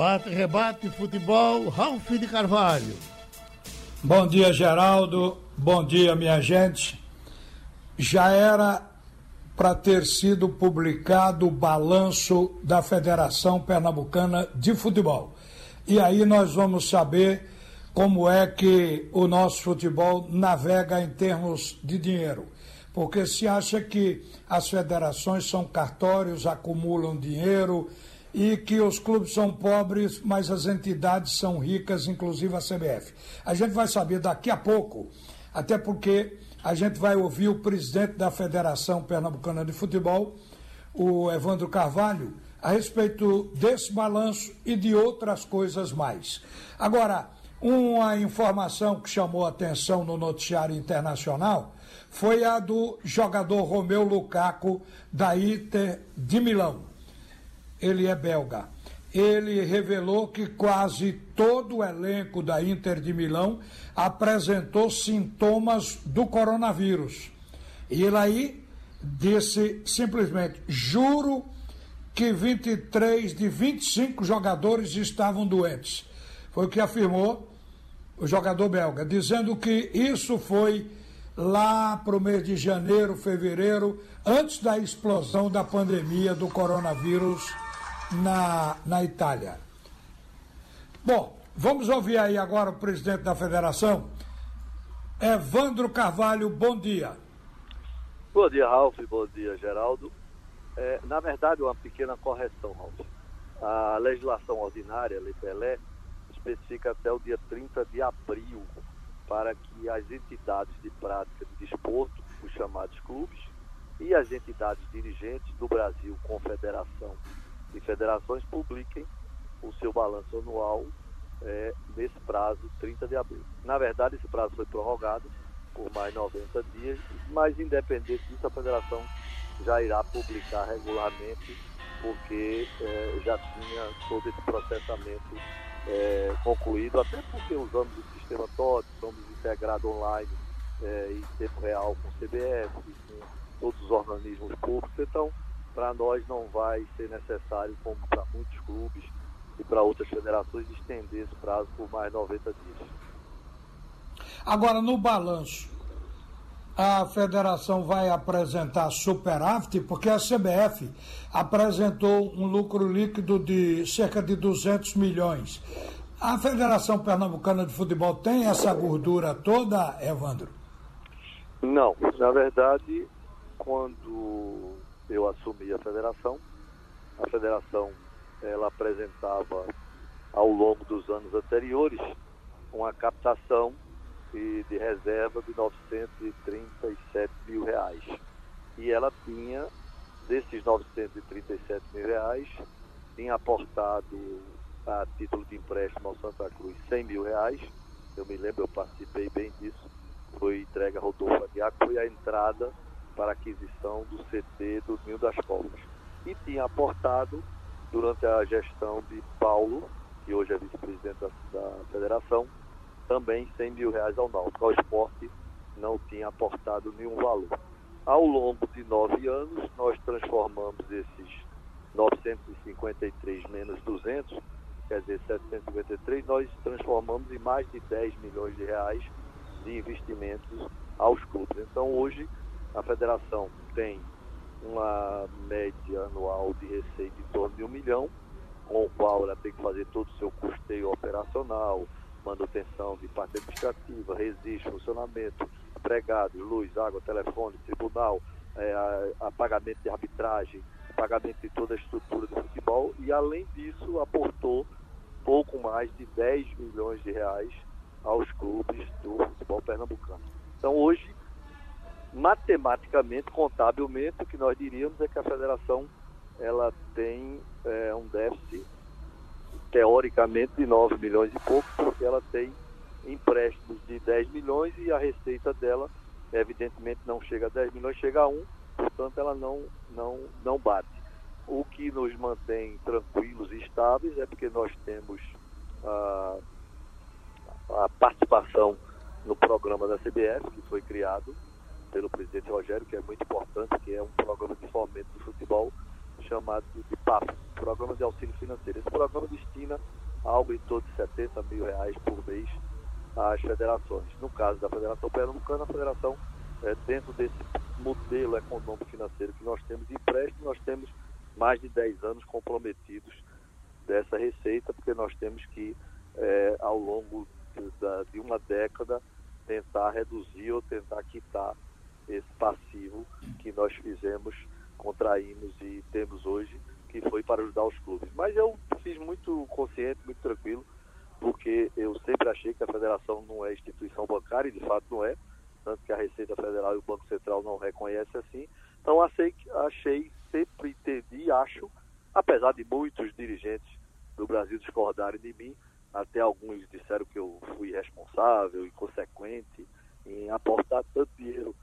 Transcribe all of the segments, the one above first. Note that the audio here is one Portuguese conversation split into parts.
Bate, rebate, futebol, Ralf de Carvalho. Bom dia, Geraldo. Bom dia, minha gente. Já era para ter sido publicado o balanço da Federação Pernambucana de Futebol. E aí nós vamos saber como é que o nosso futebol navega em termos de dinheiro. Porque se acha que as federações são cartórios, acumulam dinheiro e que os clubes são pobres, mas as entidades são ricas, inclusive a CBF. A gente vai saber daqui a pouco, até porque a gente vai ouvir o presidente da Federação Pernambucana de Futebol, o Evandro Carvalho, a respeito desse balanço e de outras coisas mais. Agora, uma informação que chamou atenção no noticiário internacional foi a do jogador Romeu Lukaku da Inter de Milão. Ele é belga. Ele revelou que quase todo o elenco da Inter de Milão apresentou sintomas do coronavírus. E ele aí disse simplesmente: juro que 23 de 25 jogadores estavam doentes. Foi o que afirmou o jogador belga, dizendo que isso foi lá para o mês de janeiro, fevereiro, antes da explosão da pandemia do coronavírus na, na Itália. Bom, vamos ouvir aí agora o presidente da federação, Evandro Carvalho, bom dia. Bom dia, Ralf, bom dia, Geraldo. É, na verdade, uma pequena correção, Ralf. A legislação ordinária, Lei Pelé, especifica até o dia 30 de abril para que as entidades de prática de desporto, os chamados clubes, e as entidades dirigentes do Brasil, confederação e federações, publiquem o seu balanço anual é, nesse prazo, 30 de abril. Na verdade, esse prazo foi prorrogado por mais 90 dias, mas independente disso, a federação já irá publicar regularmente, porque é, já tinha todo esse processamento é, concluído, até porque usamos o sistema TOT, somos integrados online é, em tempo real com o CBF, com todos os organismos públicos, então para nós não vai ser necessário, como para muitos clubes e para outras federações, estender esse prazo por mais 90 dias. Agora, no balanço, a federação vai apresentar superávit, porque a CBF apresentou um lucro líquido de cerca de 200 milhões. A Federação Pernambucana de Futebol tem essa gordura toda, Evandro? Não. Na verdade, quando eu assumi a federação, a federação ela apresentava ao longo dos anos anteriores uma captação e de reserva de 937 mil reais. E ela tinha, desses 937 mil reais, tinha aportado a título de empréstimo ao Santa Cruz 100 mil reais. Eu me lembro, eu participei bem disso. Foi entregue a Rodolfo Aguiar, foi a entrada para aquisição do CT do Ninho das Cobras. E tinha aportado, durante a gestão de Paulo, que hoje é vice-presidente da, da federação, também 100 mil reais ao Náutico. O esporte não tinha aportado nenhum valor. Ao longo de nove anos, nós transformamos esses 953 menos 200, quer dizer, 753, nós transformamos em mais de 10 milhões de reais de investimentos aos clubes. Então, hoje, a federação tem uma média anual de receita em torno de um milhão, com o qual ela tem que fazer todo o seu custeio operacional, manutenção de parte administrativa, registro, funcionamento, empregados, luz, água, telefone, tribunal, é, a, a pagamento de arbitragem, pagamento de toda a estrutura do futebol e, além disso, aportou pouco mais de 10 milhões de reais aos clubes do futebol pernambucano. Então, hoje, matematicamente, contabilmente, o que nós diríamos é que a federação ela tem é, um déficit teoricamente de 9 milhões e pouco, porque ela tem empréstimos de 10 milhões e a receita dela, evidentemente, não chega a 10 milhões, chega a 1, portanto, ela não, não, não bate. O que nos mantém tranquilos e estáveis é porque nós temos a, a participação no programa da CBF, que foi criado pelo presidente Rogério, que é muito importante, que é um programa de fomento do futebol chamado de PAF, programa de auxílio financeiro. Esse programa destina algo em torno de 70 mil reais por mês às federações. No caso da Federação Pernambucana, a federação, é, dentro desse modelo econômico financeiro que nós temos de empréstimo, nós temos mais de 10 anos comprometidos dessa receita, porque nós temos que, é, ao longo de, de uma década, tentar reduzir ou tentar quitar esse passivo que nós fizemos, contraímos e temos hoje, que foi para ajudar os clubes. Mas eu fiz muito consciente, muito tranquilo, porque eu sempre achei que a federação não é instituição bancária, e de fato não é, tanto que a Receita Federal e o Banco Central não reconhecem assim. Então achei, achei sempre entendi e acho, apesar de muitos dirigentes do Brasil discordarem de mim, até alguns disseram que eu fui responsável, inconsequente em aportar tanto dinheiro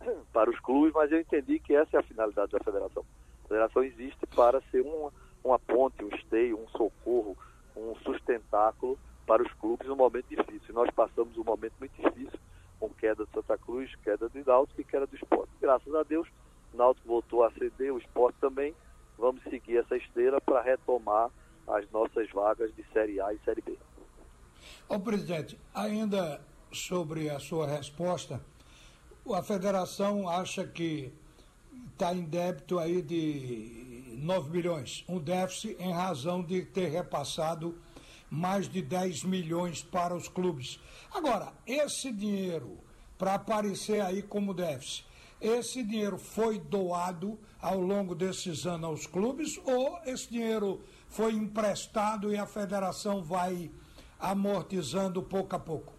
para os clubes, mas eu entendi que essa é a finalidade da federação. A federação existe para ser uma, uma ponte, um esteio, um socorro, um sustentáculo para os clubes num momento difícil. Nós passamos um momento muito difícil com queda de Santa Cruz, queda do Náutico e queda do esporte. Graças a Deus, o Náutico voltou a ceder, o esporte também. Vamos seguir essa esteira para retomar as nossas vagas de Série A e Série B. Ô presidente, ainda sobre a sua resposta, a federação acha que está em débito aí de 9 milhões, um déficit em razão de ter repassado mais de 10 milhões para os clubes. Agora, esse dinheiro, para aparecer aí como déficit, esse dinheiro foi doado ao longo desses anos aos clubes ou esse dinheiro foi emprestado e a federação vai amortizando pouco a pouco?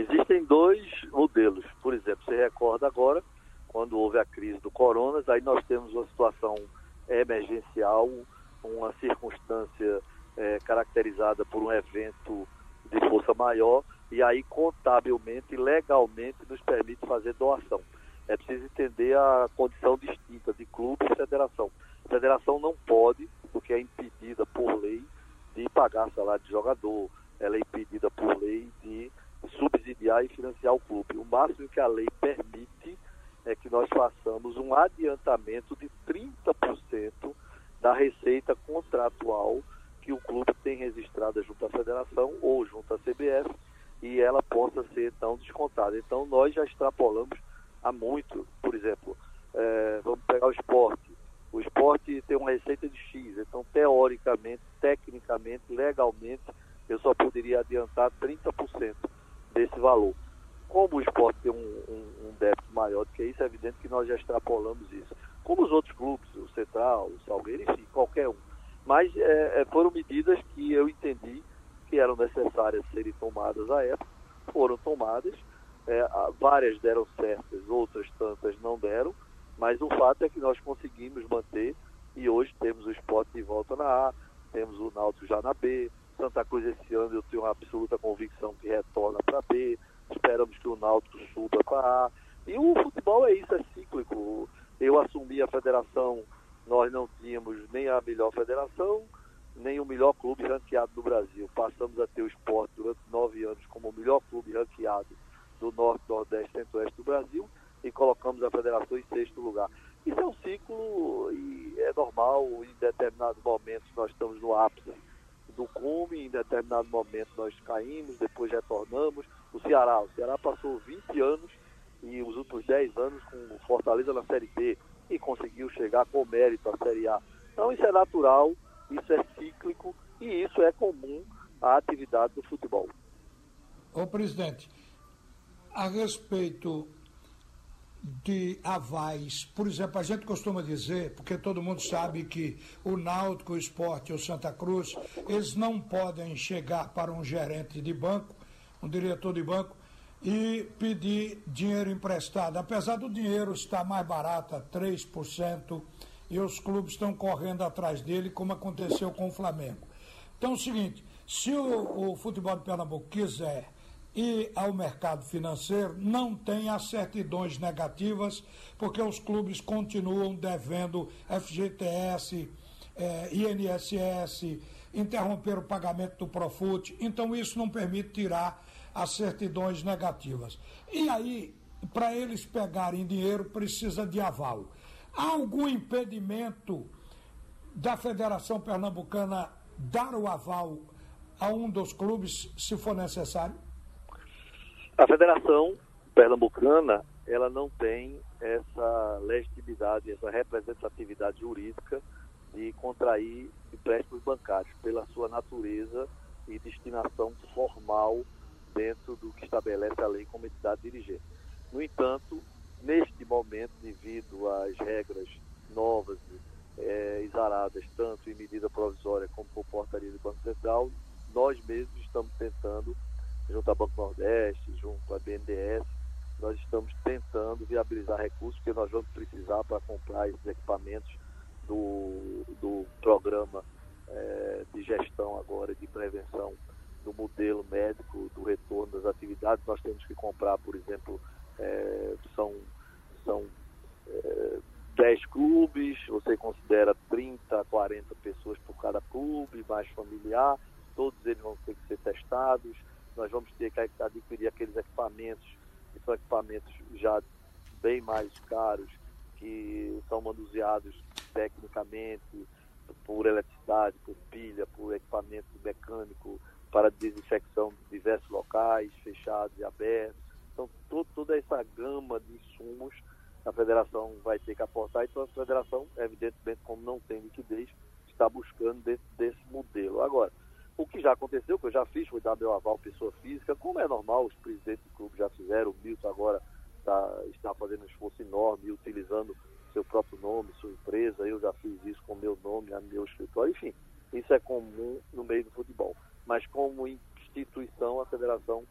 Existem dois modelos. Por exemplo, você recorda agora, quando houve a crise do Coronas, aí nós temos uma situação emergencial, uma circunstância é, caracterizada por um evento de força maior, e aí contabilmente, legalmente, nos permite fazer doação. É preciso entender a condição distinta de clube e federação. A federação não pode, porque é impedida por lei, de pagar salário de jogador, ela é impedida por lei e financiar o clube. O máximo que a lei permite é que nós façamos um adiantamento de 30% da receita contratual que o clube tem registrada junto à federação ou junto à CBF e ela possa ser então descontada. Então nós já extrapolamos há muito, por exemplo, é, vamos pegar o esporte. O esporte tem uma receita de X, então teoricamente, tecnicamente, legalmente, eu só poderia adiantar 30% desse valor. Como o esporte tem um, um, um, débito maior do que isso, é evidente que nós já extrapolamos isso. Como os outros clubes, o Central, o Salgueiro, enfim, qualquer um. Mas é, é, foram medidas que eu entendi que eram necessárias serem tomadas à época, foram tomadas. É, várias deram certas, outras tantas não deram, mas o fato é que nós conseguimos manter e hoje temos o esporte de volta na A, temos o Náutico já na B, Santa Cruz esse ano eu tenho uma absoluta convicção que retorna para B, esperamos que o Náutico suba para A. E o futebol é isso, é cíclico. Eu assumi a federação, nós não tínhamos nem a melhor federação, nem o melhor clube ranqueado do Brasil. Passamos a ter o esporte durante nove anos como o melhor clube ranqueado do Norte, Nordeste, Centro-Oeste do Brasil e colocamos a federação em sexto lugar. Isso é um ciclo e é normal, em determinados momentos nós estamos no ápice do cume, em determinado momento nós caímos, depois retornamos. O Ceará, o Ceará passou 20 anos e os últimos 10 anos com o Fortaleza na Série B e conseguiu chegar com mérito à Série A. Então isso é natural, isso é cíclico e isso é comum à atividade do futebol. Ô presidente, a respeito de avais. Por exemplo, a gente costuma dizer, porque todo mundo sabe que o Náutico, o Esporte o Santa Cruz, eles não podem chegar para um gerente de banco, um diretor de banco, e pedir dinheiro emprestado. Apesar do dinheiro estar mais barato, a 3%, e os clubes estão correndo atrás dele, como aconteceu com o Flamengo. Então é o seguinte, se o, o futebol de Pernambuco quiser e ao mercado financeiro não tem as certidões negativas, porque os clubes continuam devendo FGTS, eh, INSS, interromper o pagamento do Profut, então isso não permite tirar as certidões negativas. E aí, para eles pegarem dinheiro, precisa de aval. Há algum impedimento da Federação Pernambucana dar o aval a um dos clubes, se for necessário? A Federação Pernambucana, ela não tem essa legitimidade, essa representatividade jurídica de contrair empréstimos bancários pela sua natureza e destinação formal dentro do que estabelece a lei como entidade dirigente. No entanto, neste momento, devido às regras novas, é, exaradas, tanto em medida provisória como por portaria do Banco Central, nós mesmos estamos tentando, junto ao Banco Nordeste, junto à BNDES, nós estamos tentando viabilizar recursos que nós vamos precisar para comprar esses equipamentos do, do programa é, de gestão agora de prevenção do modelo médico do retorno das atividades. Nós temos que comprar, por exemplo, é, são, são é, 10 clubes, você considera 30, 40 pessoas por cada clube, mais familiar, todos eles vão ter que ser testados, nós vamos ter que adquirir aqueles equipamentos, que são equipamentos já bem mais caros, que são manuseados tecnicamente por eletricidade, por pilha, por equipamento mecânico para desinfecção de diversos locais, fechados e abertos. Então, toda essa gama de insumos a federação vai ter que aportar, então a federação, evidentemente, como não tem liquidez, está buscando desse, desse modelo. Agora, o que já aconteceu, que eu já fiz, foi dar meu aval pessoa física, como é normal, os presidentes do clube já fizeram, o Milton agora tá, está fazendo um esforço enorme, utilizando seu próprio nome, sua empresa, eu já fiz isso com meu nome, meu escritório, enfim, isso é comum no meio do futebol. Mas como instituição, a federação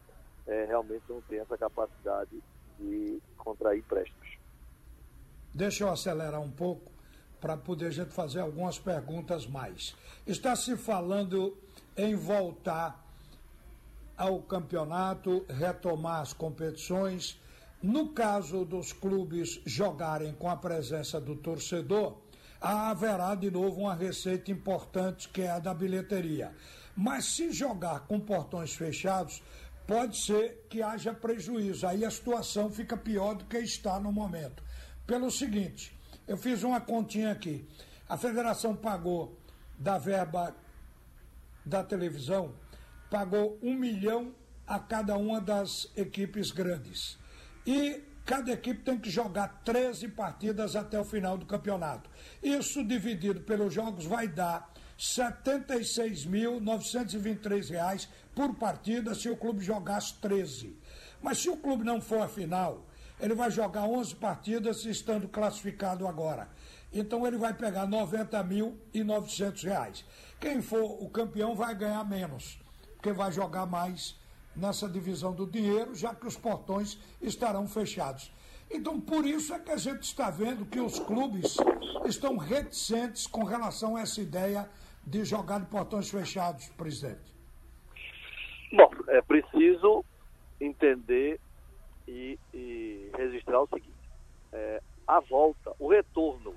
é, realmente não tem essa capacidade de contrair empréstimos. Deixa eu acelerar um pouco para poder a gente fazer algumas perguntas mais. Está se falando em voltar ao campeonato, retomar as competições. No caso dos clubes jogarem com a presença do torcedor, haverá de novo uma receita importante que é a da bilheteria. Mas se jogar com portões fechados, pode ser que haja prejuízo. Aí a situação fica pior do que está no momento pelo seguinte: eu fiz uma continha aqui. A federação pagou da verba da televisão, pagou um milhão a cada uma das equipes grandes. E cada equipe tem que jogar 13 partidas até o final do campeonato. Isso dividido pelos jogos vai dar R$ 76.923 por partida se o clube jogasse 13. Mas se o clube não for a final, ele vai jogar 11 partidas estando classificado agora. Então ele vai pegar 90 mil e 900 reais. Quem for o campeão vai ganhar menos, porque vai jogar mais nessa divisão do dinheiro, já que os portões estarão fechados. Então, por isso é que a gente está vendo que os clubes estão reticentes com relação a essa ideia de jogar de portões fechados, presidente. Bom, é preciso entender e, e registrar o seguinte: é, a volta, o retorno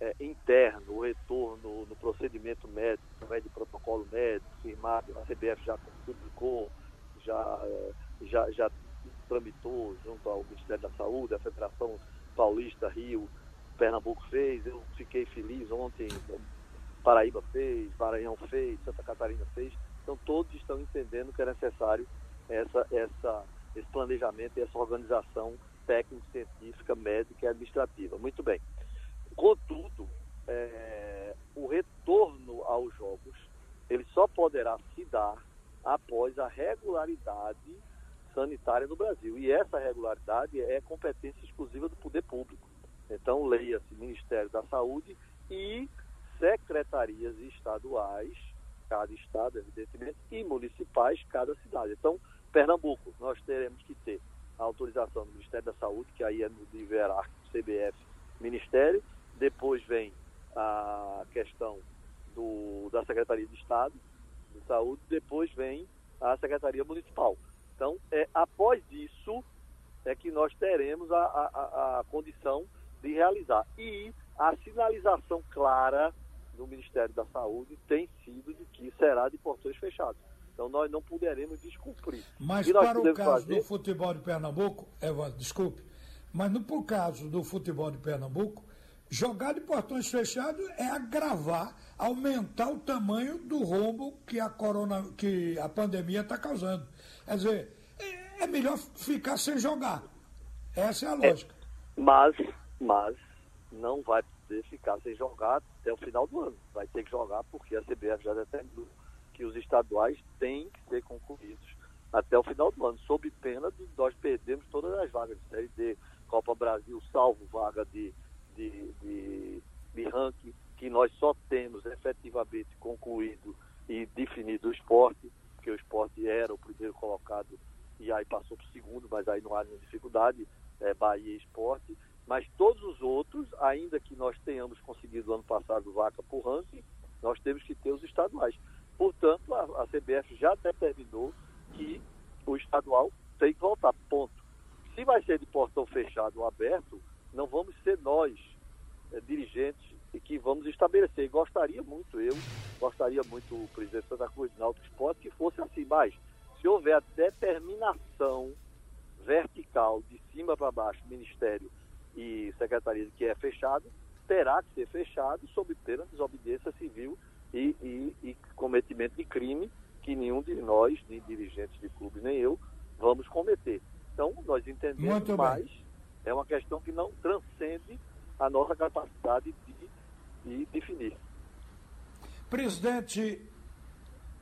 é, interno, o retorno no procedimento médico, através de protocolo médico firmado, a CBF já publicou, já, é, já, já tramitou junto ao Ministério da Saúde, a Federação Paulista Rio, Pernambuco fez, eu fiquei feliz ontem, Paraíba fez, Maranhão fez, Santa Catarina fez, então todos estão entendendo que é necessário essa, essa esse planejamento e essa organização técnico-científica, médica e administrativa. Muito bem. Contudo, é, o retorno aos jogos ele só poderá se dar após a regularidade sanitária no Brasil. E essa regularidade é competência exclusiva do poder público. Então, leia-se Ministério da Saúde e secretarias estaduais, cada estado, evidentemente, e municipais, cada cidade. Então, Pernambuco, nós teremos que ter a autorização do Ministério da Saúde, que aí é no nível hierárquico, CBF, Ministério. Depois vem a questão do, da Secretaria de Estado de Saúde. Depois vem a Secretaria Municipal. Então, é, após isso, é que nós teremos a, a, a condição de realizar. E a sinalização clara do Ministério da Saúde tem sido de que será de portões fechados. Então nós não poderemos descumprir. Mas para o caso fazer... do futebol de Pernambuco, Evandro, desculpe, mas no por caso do futebol de Pernambuco, jogar de portões fechados é agravar, aumentar o tamanho do rombo que a, corona, que a pandemia está causando. Quer dizer, é, é melhor ficar sem jogar. Essa é a lógica. É, mas, mas não vai poder ficar sem jogar até o final do ano. Vai ter que jogar porque a CBF já determinou que os estaduais têm que ser concluídos até o final do ano, sob pena de nós perdermos todas as vagas de Série D, Copa Brasil, salvo vaga de, de, de, de ranking, que nós só temos efetivamente concluído e definido o esporte, porque o esporte era o primeiro colocado e aí passou para o segundo, mas aí não há nenhuma dificuldade, é, Bahia Esporte. Mas todos os outros, ainda que nós tenhamos conseguido ano passado vaca por ranking, nós temos que ter os estaduais. Portanto, a, a CBF já determinou que o estadual tem que voltar, ponto. Se vai ser de portão fechado ou aberto, não vamos ser nós, é, dirigentes, que vamos estabelecer. Gostaria muito, eu, gostaria muito o presidente Santa Cruz do Náutico Esporte, que fosse assim, mas se houver a determinação vertical, de cima para baixo, Ministério e Secretaria, que é fechado, terá que ser fechado sob pena de desobediência civil e, e, e cometimento de crime que nenhum de nós, nem dirigentes de clube, nem eu, vamos cometer. Então, nós entendemos mais, é uma questão que não transcende a nossa capacidade de, de definir. Presidente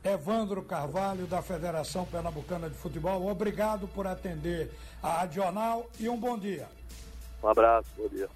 Evandro Carvalho, da Federação Pernambucana de Futebol, obrigado por atender a Radional e um bom dia. Um abraço, bom dia.